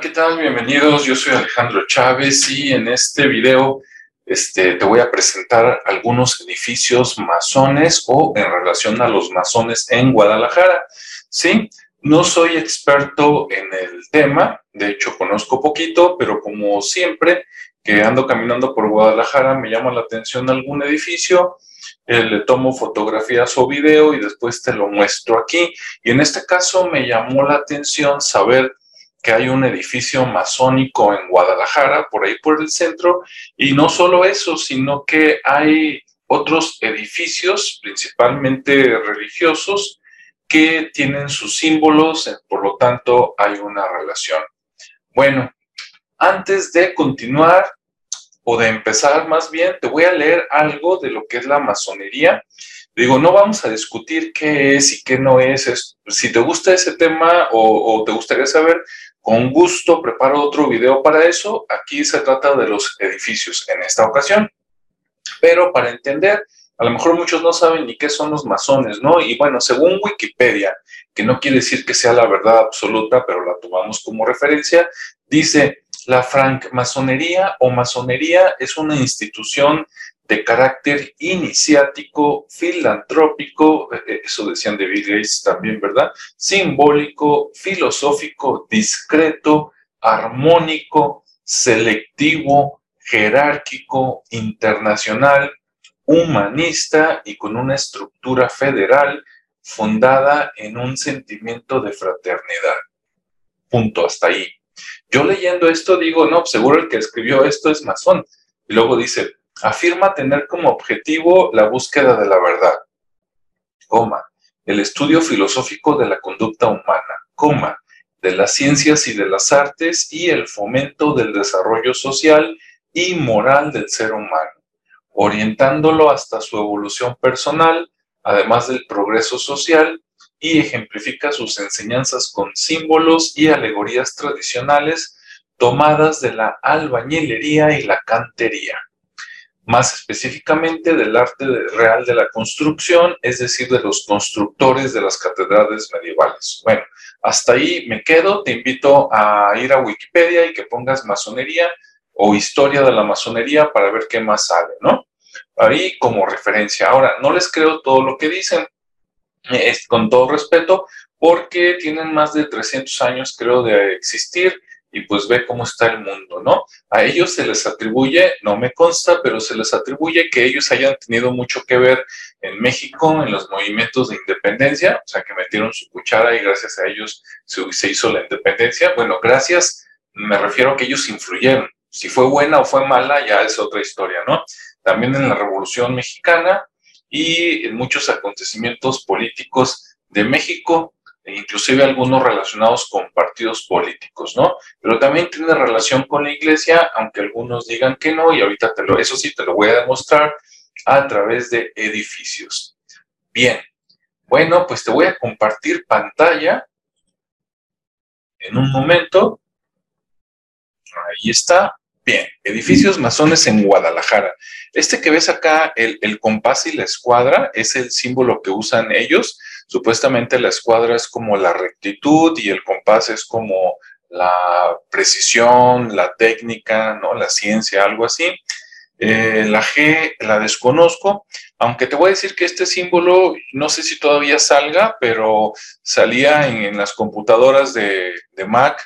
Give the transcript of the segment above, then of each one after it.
¿qué tal? Bienvenidos. Yo soy Alejandro Chávez y en este video este, te voy a presentar algunos edificios masones o en relación a los masones en Guadalajara. Sí, no soy experto en el tema, de hecho conozco poquito, pero como siempre que ando caminando por Guadalajara me llama la atención algún edificio, eh, le tomo fotografías o video y después te lo muestro aquí. Y en este caso me llamó la atención saber que hay un edificio masónico en Guadalajara, por ahí por el centro, y no solo eso, sino que hay otros edificios, principalmente religiosos, que tienen sus símbolos, eh, por lo tanto hay una relación. Bueno, antes de continuar, o de empezar más bien, te voy a leer algo de lo que es la masonería. Digo, no vamos a discutir qué es y qué no es. si te gusta ese tema o, o te gustaría saber, con gusto preparo otro video para eso. Aquí se trata de los edificios en esta ocasión. Pero para entender, a lo mejor muchos no saben ni qué son los masones, ¿no? Y bueno, según Wikipedia, que no quiere decir que sea la verdad absoluta, pero la tomamos como referencia, dice, la francmasonería o masonería es una institución de carácter iniciático, filantrópico, eh, eh, eso decían de Bill Gates también, ¿verdad? Simbólico, filosófico, discreto, armónico, selectivo, jerárquico, internacional, humanista y con una estructura federal fundada en un sentimiento de fraternidad. Punto, hasta ahí. Yo leyendo esto digo, no, seguro el que escribió esto es masón. Y luego dice, afirma tener como objetivo la búsqueda de la verdad, el estudio filosófico de la conducta humana, coma, de las ciencias y de las artes y el fomento del desarrollo social y moral del ser humano, orientándolo hasta su evolución personal, además del progreso social, y ejemplifica sus enseñanzas con símbolos y alegorías tradicionales tomadas de la albañilería y la cantería más específicamente del arte real de la construcción, es decir, de los constructores de las catedrales medievales. Bueno, hasta ahí me quedo, te invito a ir a Wikipedia y que pongas masonería o historia de la masonería para ver qué más sale, ¿no? Ahí como referencia. Ahora, no les creo todo lo que dicen, con todo respeto, porque tienen más de 300 años, creo, de existir y pues ve cómo está el mundo, ¿no? A ellos se les atribuye, no me consta, pero se les atribuye que ellos hayan tenido mucho que ver en México en los movimientos de independencia, o sea, que metieron su cuchara y gracias a ellos se, hizo la independencia. Bueno, gracias, me refiero a que ellos influyeron. Si fue buena o fue mala, ya es otra historia, ¿no? También en la Revolución Mexicana y en muchos acontecimientos políticos de México, inclusive algunos relacionados con partidos políticos, ¿no? Pero también tiene relación con la iglesia, aunque algunos digan que no, y ahorita te lo, eso sí te lo voy a demostrar a través de edificios. Bien, bueno, pues te voy a compartir pantalla en un momento. Ahí está. Bien, edificios masones en Guadalajara. Este que ves acá, el, el compás y la escuadra, es el símbolo que usan ellos Supuestamente la escuadra es como la rectitud y el compás es como la precisión, la técnica, ¿no? La ciencia, algo así. Eh, la G la desconozco, aunque te voy a decir que este símbolo, no sé si todavía salga, pero salía en, las computadoras de, de, Mac,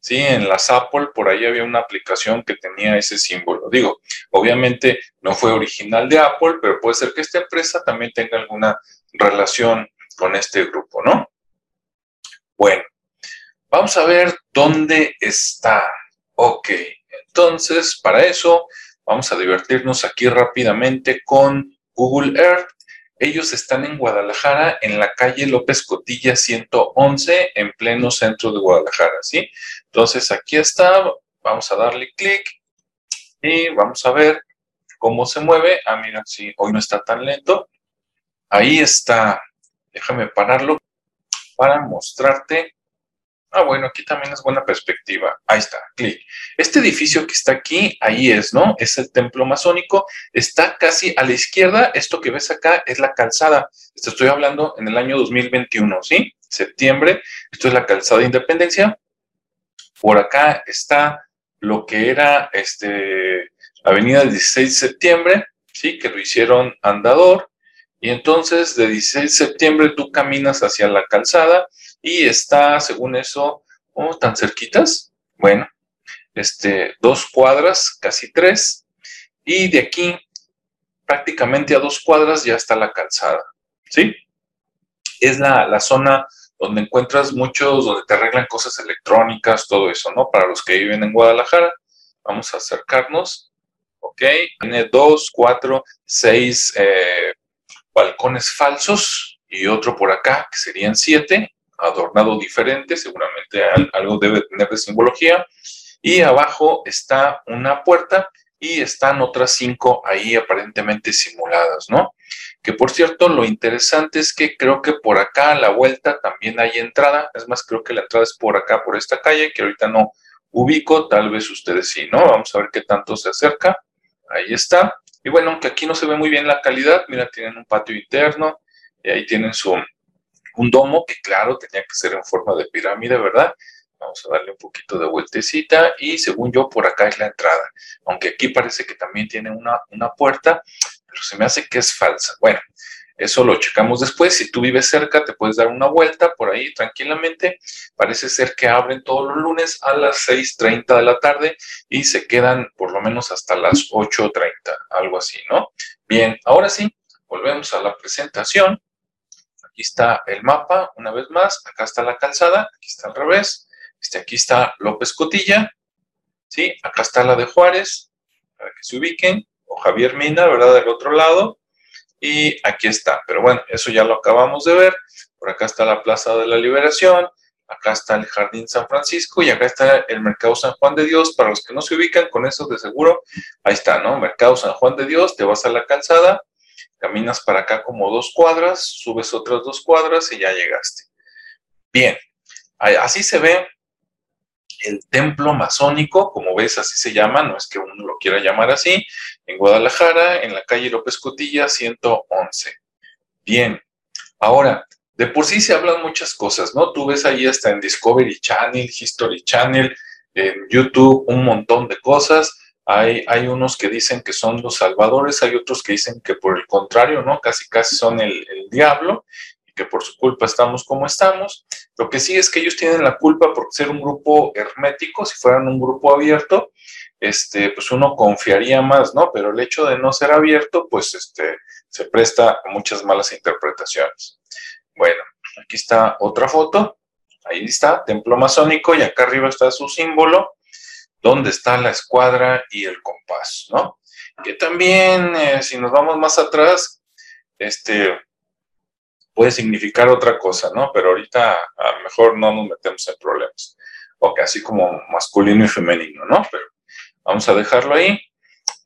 ¿sí? En las Apple, por ahí había una aplicación que tenía ese símbolo. Digo, obviamente no fue original de Apple, pero puede ser que esta empresa también tenga alguna relación con este grupo, ¿no? Bueno, vamos a ver dónde está. Ok, entonces para eso vamos a divertirnos aquí rápidamente con Google Earth. Ellos están en Guadalajara, en la calle López Cotilla 111, en pleno centro de Guadalajara, ¿sí? Entonces aquí está, vamos a darle clic y vamos a ver cómo se mueve. Ah, mira, sí, hoy no está tan lento. Ahí está Déjame pararlo para mostrarte. Ah, bueno, aquí también es buena perspectiva. Ahí está, clic. Este edificio que está aquí, ahí es, ¿no? Es el templo masónico. Está casi a la izquierda. Esto que ves acá es la calzada. Estoy hablando en el año 2021, ¿sí? Septiembre. Esto es la calzada de Independencia. Por acá está lo que era este, Avenida 16 de septiembre, ¿sí? que lo hicieron andador. Y entonces de 16 de septiembre tú caminas hacia la calzada y está, según eso, oh, tan cerquitas. Bueno, este, dos cuadras, casi tres. Y de aquí, prácticamente a dos cuadras, ya está la calzada. ¿Sí? Es la, la zona donde encuentras muchos, donde te arreglan cosas electrónicas, todo eso, ¿no? Para los que viven en Guadalajara. Vamos a acercarnos. Ok, tiene dos, cuatro, seis eh, balcones falsos y otro por acá, que serían siete, adornado diferente, seguramente algo debe tener de simbología. Y abajo está una puerta y están otras cinco ahí aparentemente simuladas, ¿no? Que por cierto, lo interesante es que creo que por acá a la vuelta también hay entrada, es más, creo que la entrada es por acá, por esta calle, que ahorita no ubico, tal vez ustedes sí, ¿no? Vamos a ver qué tanto se acerca. Ahí está. Y bueno, aunque aquí no se ve muy bien la calidad, mira, tienen un patio interno y ahí tienen su un domo que claro tenía que ser en forma de pirámide, ¿verdad? Vamos a darle un poquito de vueltecita y según yo por acá es la entrada. Aunque aquí parece que también tiene una, una puerta, pero se me hace que es falsa. Bueno, eso lo checamos después. Si tú vives cerca, te puedes dar una vuelta por ahí tranquilamente. Parece ser que abren todos los lunes a las 6.30 de la tarde y se quedan por lo menos hasta las 8.30, algo así, ¿no? Bien, ahora sí, volvemos a la presentación. Aquí está el mapa, una vez más. Acá está la calzada, aquí está al revés. Este, aquí está López Cotilla, ¿sí? Acá está la de Juárez, para que se ubiquen, o Javier Mina, ¿verdad? Del otro lado. Y aquí está, pero bueno, eso ya lo acabamos de ver. Por acá está la Plaza de la Liberación, acá está el Jardín San Francisco y acá está el Mercado San Juan de Dios. Para los que no se ubican con eso de seguro, ahí está, ¿no? Mercado San Juan de Dios, te vas a la calzada, caminas para acá como dos cuadras, subes otras dos cuadras y ya llegaste. Bien, así se ve el templo masónico, como ves, así se llama, no es que uno lo quiera llamar así, en Guadalajara, en la calle López Cotilla, 111. Bien, ahora, de por sí se hablan muchas cosas, ¿no? Tú ves ahí hasta en Discovery Channel, History Channel, en YouTube, un montón de cosas. Hay, hay unos que dicen que son los salvadores, hay otros que dicen que por el contrario, ¿no? Casi casi son el, el diablo que por su culpa estamos como estamos. Lo que sí es que ellos tienen la culpa por ser un grupo hermético, si fueran un grupo abierto, este, pues uno confiaría más, ¿no? Pero el hecho de no ser abierto, pues este, se presta a muchas malas interpretaciones. Bueno, aquí está otra foto, ahí está, templo masónico, y acá arriba está su símbolo, donde está la escuadra y el compás, ¿no? Que también, eh, si nos vamos más atrás, este, puede significar otra cosa, ¿no? Pero ahorita a lo mejor no nos metemos en problemas. Ok, así como masculino y femenino, ¿no? Pero vamos a dejarlo ahí.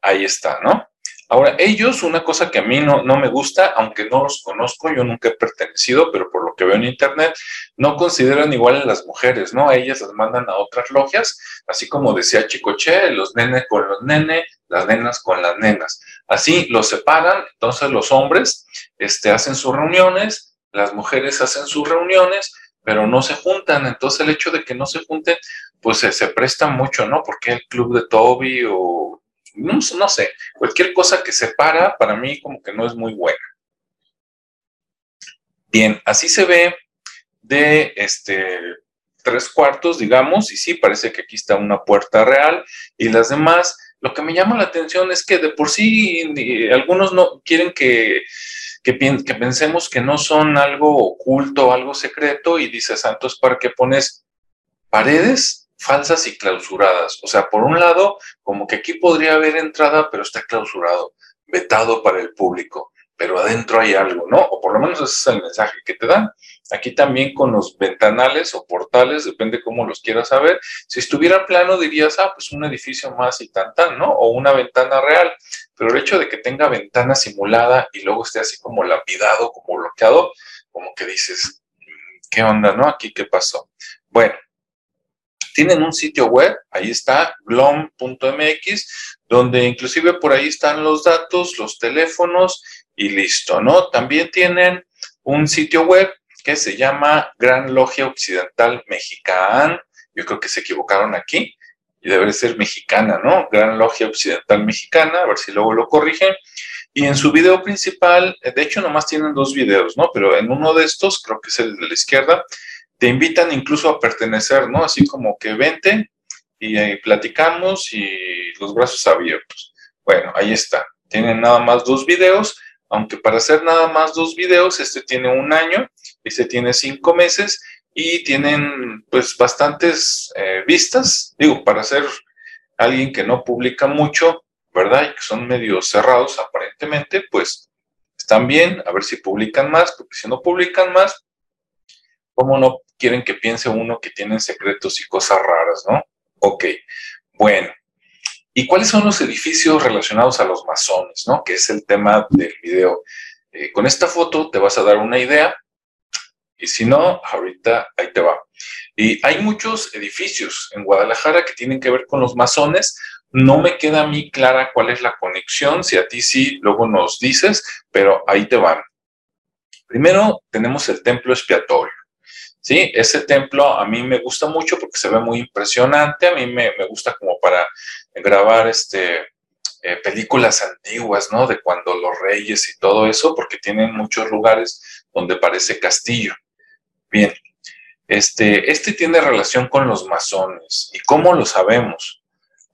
Ahí está, ¿no? Ahora, ellos, una cosa que a mí no, no me gusta, aunque no los conozco, yo nunca he pertenecido, pero por lo que veo en internet, no consideran igual a las mujeres, ¿no? Ellas las mandan a otras logias, así como decía Chicoche, los nenes con los nenes, las nenas con las nenas. Así los separan, entonces los hombres este, hacen sus reuniones, las mujeres hacen sus reuniones, pero no se juntan. Entonces el hecho de que no se junten, pues se, se presta mucho, ¿no? Porque el club de Toby o no, sé, cualquier cosa que separa para mí como que no es muy buena. Bien, así se ve de este tres cuartos, digamos, y sí, parece que aquí está una puerta real y las demás, lo que me llama la atención es que de por sí algunos no quieren que, que, que pensemos que no son algo oculto, algo secreto, y dice Santos, ¿para qué pones paredes falsas y clausuradas. O sea, por un lado, como que aquí podría haber entrada, pero está clausurado, vetado para el público, pero adentro hay algo, ¿no? O por lo menos ese es el mensaje que te dan. Aquí también con los ventanales o portales, depende cómo los quieras saber. Si estuviera plano dirías, ah, pues un edificio más y tan tan, ¿no? O una ventana real. Pero el hecho de que tenga ventana simulada y luego esté así como lapidado, como bloqueado, como que dices, mm, ¿qué onda, no? Aquí, ¿qué pasó? Bueno, tienen un sitio web, ahí está, glom.mx, donde inclusive por ahí están los datos, los teléfonos y listo, ¿no? También tienen un sitio web que se llama Gran Logia Occidental Mexicana, yo creo que se equivocaron aquí y debe ser mexicana, ¿no? Gran Logia Occidental Mexicana, a ver si luego lo corrigen. Y en su video principal, eh, de hecho nomás tienen dos videos, ¿no? Pero en uno de estos, creo que es el de la izquierda, te invitan incluso a pertenecer, ¿no? Así como que vente y ahí platicamos y los brazos abiertos. Bueno, ahí está. Tienen nada más dos videos, aunque para hacer nada más dos videos, este tiene un año, este tiene cinco meses y tienen pues bastantes eh, vistas. Digo, para ser alguien que no publica mucho, ¿verdad? Y que son medio cerrados aparentemente, pues están bien, a ver si publican más, porque si no publican más, ¿cómo no quieren que piense uno que tienen secretos y cosas raras, no? Ok, bueno. ¿Y cuáles son los edificios relacionados a los masones, no? Que es el tema del video. Eh, con esta foto te vas a dar una idea y si no, ahorita ahí te va. Y hay muchos edificios en Guadalajara que tienen que ver con los masones. No me queda a mí clara cuál es la conexión, si a ti sí, luego nos dices, pero ahí te van. Primero tenemos el templo expiatorio. ¿Sí? Ese templo a mí me gusta mucho porque se ve muy impresionante, a mí me, gusta como para grabar este, eh, películas antiguas, ¿no? De cuando los reyes y todo eso, porque tienen muchos lugares donde parece castillo. Bien, este, este tiene relación con los masones. ¿Y cómo lo sabemos?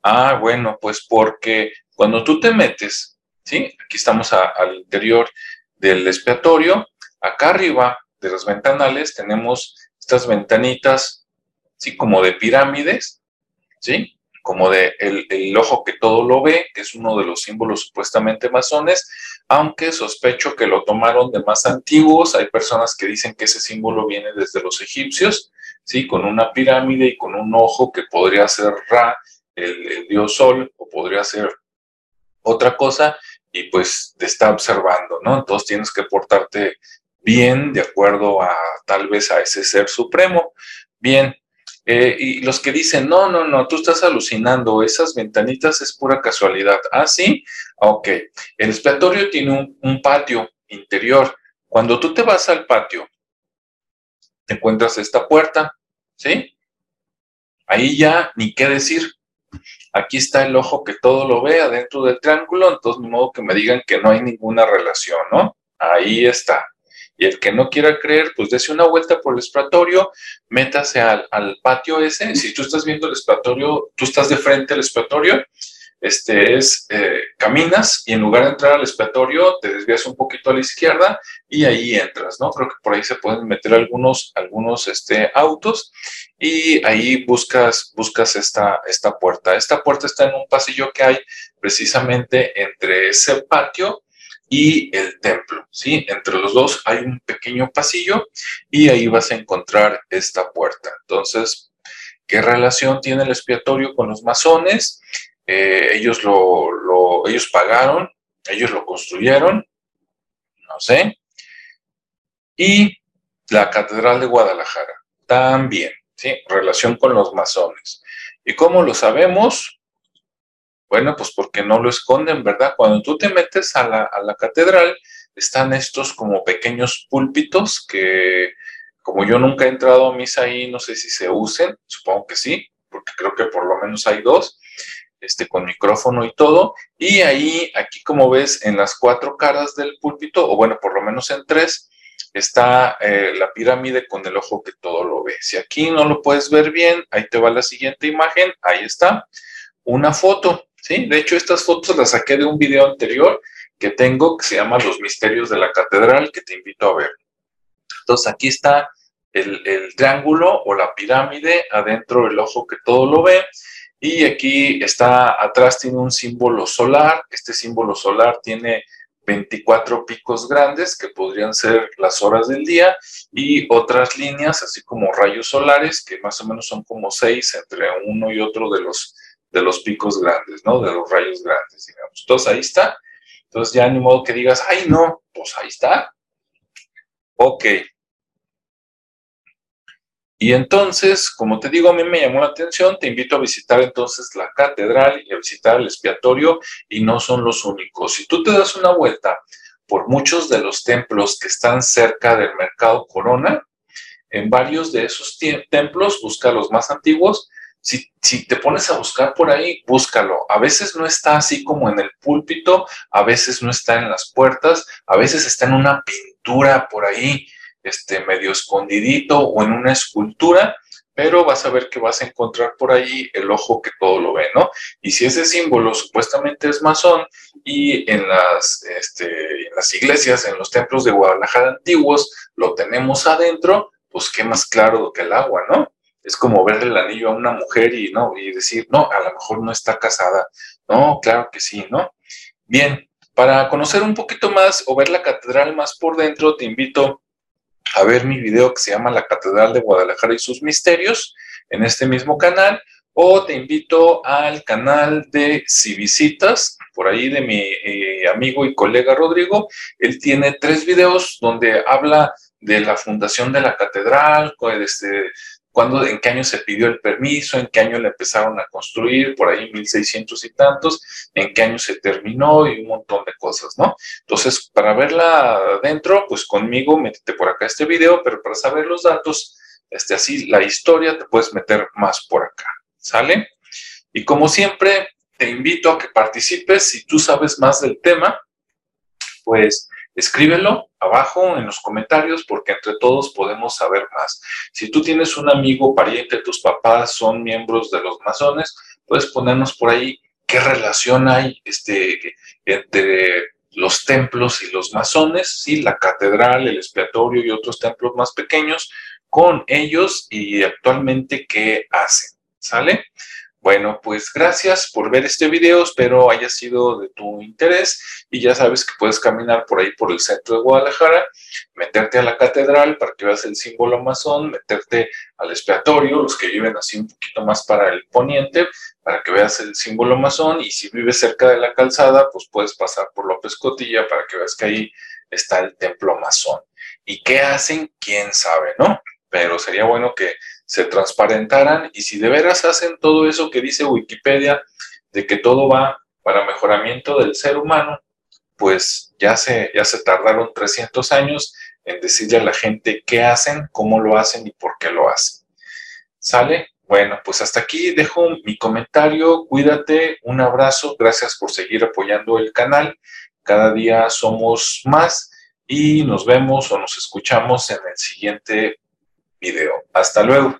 Ah, bueno, pues porque cuando tú te metes, ¿sí? Aquí estamos al interior del expiatorio, acá arriba de los ventanales tenemos estas ventanitas, ¿sí? Como de pirámides, ¿sí? Como de el, ojo que todo lo ve, que es uno de los símbolos supuestamente masones, aunque sospecho que lo tomaron de más antiguos. Hay personas que dicen que ese símbolo viene desde los egipcios, ¿sí? Con una pirámide y con un ojo que podría ser Ra, el, el dios Sol, o podría ser otra cosa, y pues te está observando, ¿no? Entonces tienes que portarte bien de acuerdo a tal vez a ese ser supremo. Bien, eh, y los que dicen, no, no, no, tú estás alucinando, esas ventanitas es pura casualidad. Ah, sí, ok. El expiatorio tiene un, patio interior. Cuando tú te vas al patio, te encuentras esta puerta, ¿sí? Ahí ya ni qué decir. Aquí está el ojo que todo lo ve adentro del triángulo, entonces ni modo que me digan que no hay ninguna relación, ¿no? Ahí está. Y el que no quiera creer, pues dése una vuelta por el expiatorio, métase al, patio ese. Si tú estás viendo el expiatorio, tú estás de frente al expiatorio, este es, eh, caminas y en lugar de entrar al expiatorio, te desvías un poquito a la izquierda y ahí entras, ¿no? Creo que por ahí se pueden meter algunos, algunos este, autos y ahí buscas, buscas esta, esta puerta. Esta puerta está en un pasillo que hay precisamente entre ese patio y el templo, ¿sí? Entre los dos hay un pequeño pasillo y ahí vas a encontrar esta puerta. Entonces, ¿qué relación tiene el expiatorio con los masones? Eh, ellos lo, ellos pagaron, ellos lo construyeron, no sé. Y la Catedral de Guadalajara, también, ¿sí? Relación con los masones. ¿Y cómo lo sabemos? Bueno, pues porque no lo esconden, ¿verdad? Cuando tú te metes a la, catedral, están estos como pequeños púlpitos que, como yo nunca he entrado a misa ahí, no sé si se usen, supongo que sí, porque creo que por lo menos hay dos, este, con micrófono y todo. Y ahí, aquí como ves, en las cuatro caras del púlpito, o bueno, por lo menos en tres, está eh, la pirámide con el ojo que todo lo ve. Si aquí no lo puedes ver bien, ahí te va la siguiente imagen, ahí está, una foto. ¿Sí? De hecho, estas fotos las saqué de un video anterior que tengo que se llama Los Misterios de la Catedral, que te invito a ver. Entonces, aquí está el, triángulo o la pirámide adentro del ojo que todo lo ve. Y aquí está, atrás tiene un símbolo solar. Este símbolo solar tiene 24 picos grandes que podrían ser las horas del día y otras líneas, así como rayos solares, que más o menos son como seis entre uno y otro de los de los picos grandes, ¿no? De los rayos grandes, digamos. Entonces ahí está. Entonces ya ni modo que digas, ay, no, pues ahí está. Ok. Y entonces, como te digo, a mí me llamó la atención, te invito a visitar entonces la catedral y a visitar el expiatorio y no son los únicos. Si tú te das una vuelta por muchos de los templos que están cerca del mercado Corona, en varios de esos templos, busca los más antiguos. Si, te pones a buscar por ahí, búscalo. A veces no está así como en el púlpito, a veces no está en las puertas, a veces está en una pintura por ahí, este, medio escondidito o en una escultura, pero vas a ver que vas a encontrar por ahí el ojo que todo lo ve, ¿no? Y si ese símbolo supuestamente es masón y en las, este, en las iglesias, en los templos de Guadalajara antiguos, lo tenemos adentro, pues qué más claro que el agua, ¿no? Es como verle el anillo a una mujer y, ¿no? y decir, no, a lo mejor no está casada. No, claro que sí, ¿no? Bien, para conocer un poquito más o ver la catedral más por dentro, te invito a ver mi video que se llama La Catedral de Guadalajara y sus misterios en este mismo canal o te invito al canal de Si Visitas, por ahí de mi eh, amigo y colega Rodrigo. Él tiene tres videos donde habla de la fundación de la catedral, este, cuándo, en qué año se pidió el permiso, en qué año le empezaron a construir, por ahí 1600 y tantos, en qué año se terminó y un montón de cosas, ¿no? Entonces, para verla adentro, pues conmigo, métete por acá este video, pero para saber los datos, este, así la historia, te puedes meter más por acá, ¿sale? Y como siempre, te invito a que participes, si tú sabes más del tema, pues escríbelo abajo en los comentarios porque entre todos podemos saber más. Si tú tienes un amigo, pariente, tus papás son miembros de los masones, puedes ponernos por ahí qué relación hay este, entre los templos y los masones, ¿sí? la catedral, el expiatorio y otros templos más pequeños, con ellos y actualmente qué hacen. ¿Sale? Bueno, pues gracias por ver este video, espero haya sido de tu interés y ya sabes que puedes caminar por ahí por el centro de Guadalajara, meterte a la catedral para que veas el símbolo masón, meterte al expiatorio, los que viven así un poquito más para el poniente, para que veas el símbolo masón y si vives cerca de la calzada, pues puedes pasar por López Cotilla para que veas que ahí está el templo masón. ¿Y qué hacen? ¿Quién sabe, no? Pero sería bueno que se transparentaran y si de veras hacen todo eso que dice Wikipedia, de que todo va para mejoramiento del ser humano, pues ya se, ya se tardaron 300 años en decirle a la gente qué hacen, cómo lo hacen y por qué lo hacen. ¿Sale? Bueno, pues hasta aquí dejo mi comentario. Cuídate, un abrazo, gracias por seguir apoyando el canal. Cada día somos más y nos vemos o nos escuchamos en el siguiente video. Hasta luego.